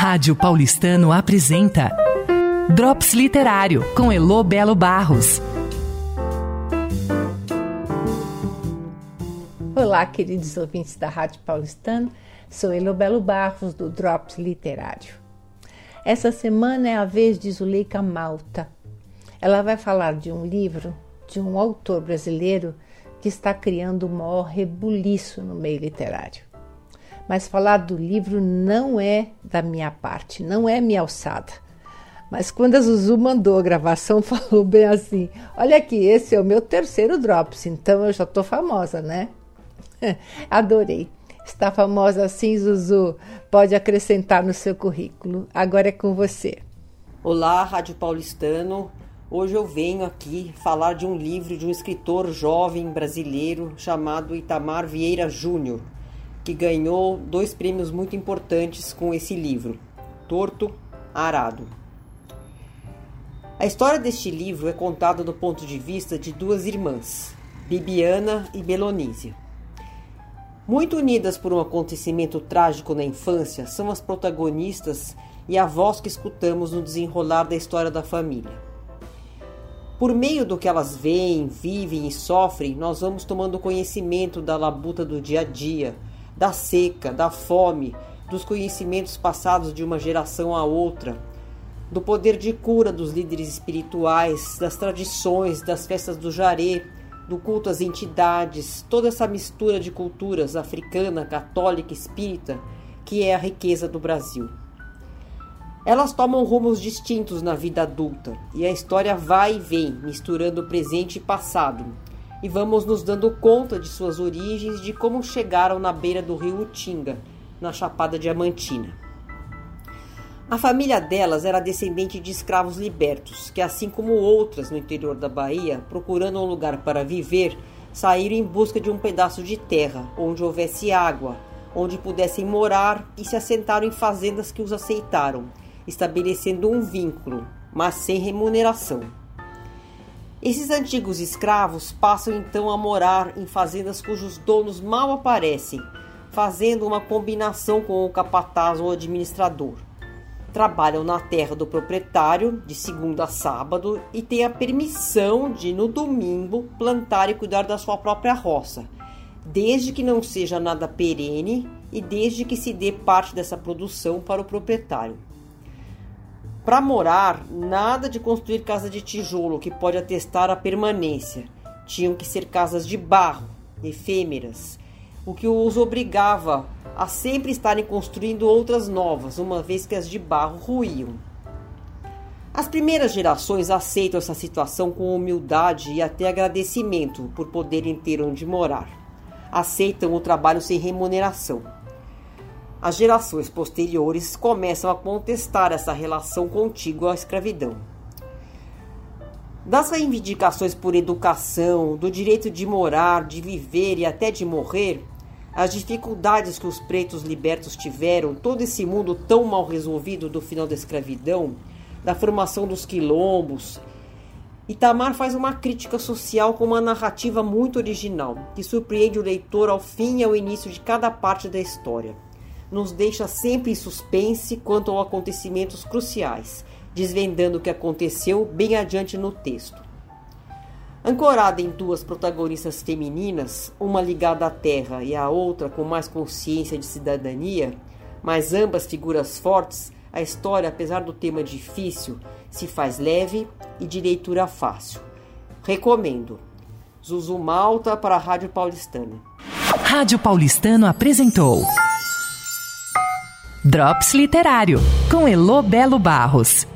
Rádio Paulistano apresenta Drops Literário com Elo Belo Barros. Olá, queridos ouvintes da Rádio Paulistano. Sou Elo Belo Barros do Drops Literário. Essa semana é a vez de Zuleika Malta. Ela vai falar de um livro de um autor brasileiro que está criando o maior rebuliço no meio literário. Mas falar do livro não é da minha parte, não é minha alçada. Mas quando a Zuzu mandou a gravação, falou bem assim: Olha aqui, esse é o meu terceiro Drops, então eu já estou famosa, né? Adorei. Está famosa assim, Zuzu? Pode acrescentar no seu currículo. Agora é com você. Olá, Rádio Paulistano. Hoje eu venho aqui falar de um livro de um escritor jovem brasileiro chamado Itamar Vieira Júnior, que ganhou dois prêmios muito importantes com esse livro: Torto Arado. A história deste livro é contada do ponto de vista de duas irmãs, Bibiana e Belonísia. Muito unidas por um acontecimento trágico na infância, são as protagonistas e a voz que escutamos no desenrolar da história da família. Por meio do que elas veem, vivem e sofrem, nós vamos tomando conhecimento da labuta do dia a dia, da seca, da fome, dos conhecimentos passados de uma geração a outra, do poder de cura dos líderes espirituais, das tradições, das festas do jaré, do culto às entidades, toda essa mistura de culturas africana, católica, espírita, que é a riqueza do Brasil. Elas tomam rumos distintos na vida adulta e a história vai e vem, misturando presente e passado. E vamos nos dando conta de suas origens, de como chegaram na beira do rio Utinga, na Chapada Diamantina. A família delas era descendente de escravos libertos, que, assim como outras no interior da Bahia, procurando um lugar para viver, saíram em busca de um pedaço de terra onde houvesse água, onde pudessem morar e se assentaram em fazendas que os aceitaram estabelecendo um vínculo, mas sem remuneração. Esses antigos escravos passam então a morar em fazendas cujos donos mal aparecem, fazendo uma combinação com o capataz ou administrador. Trabalham na terra do proprietário de segunda a sábado e têm a permissão de, no domingo, plantar e cuidar da sua própria roça, desde que não seja nada perene e desde que se dê parte dessa produção para o proprietário. Para morar, nada de construir casa de tijolo que pode atestar a permanência. Tinham que ser casas de barro, efêmeras, o que os obrigava a sempre estarem construindo outras novas, uma vez que as de barro ruíam. As primeiras gerações aceitam essa situação com humildade e até agradecimento por poderem ter onde morar. Aceitam o trabalho sem remuneração as gerações posteriores começam a contestar essa relação contígua à escravidão. Das reivindicações por educação, do direito de morar, de viver e até de morrer, as dificuldades que os pretos libertos tiveram, todo esse mundo tão mal resolvido do final da escravidão, da formação dos quilombos. Itamar faz uma crítica social com uma narrativa muito original, que surpreende o leitor ao fim e ao início de cada parte da história nos deixa sempre em suspense quanto a acontecimentos cruciais, desvendando o que aconteceu bem adiante no texto. Ancorada em duas protagonistas femininas, uma ligada à terra e a outra com mais consciência de cidadania, mas ambas figuras fortes, a história, apesar do tema difícil, se faz leve e de leitura fácil. Recomendo. Zuzu Malta para a Rádio Paulistana. Rádio Paulistano apresentou. Drops Literário, com Elo Belo Barros.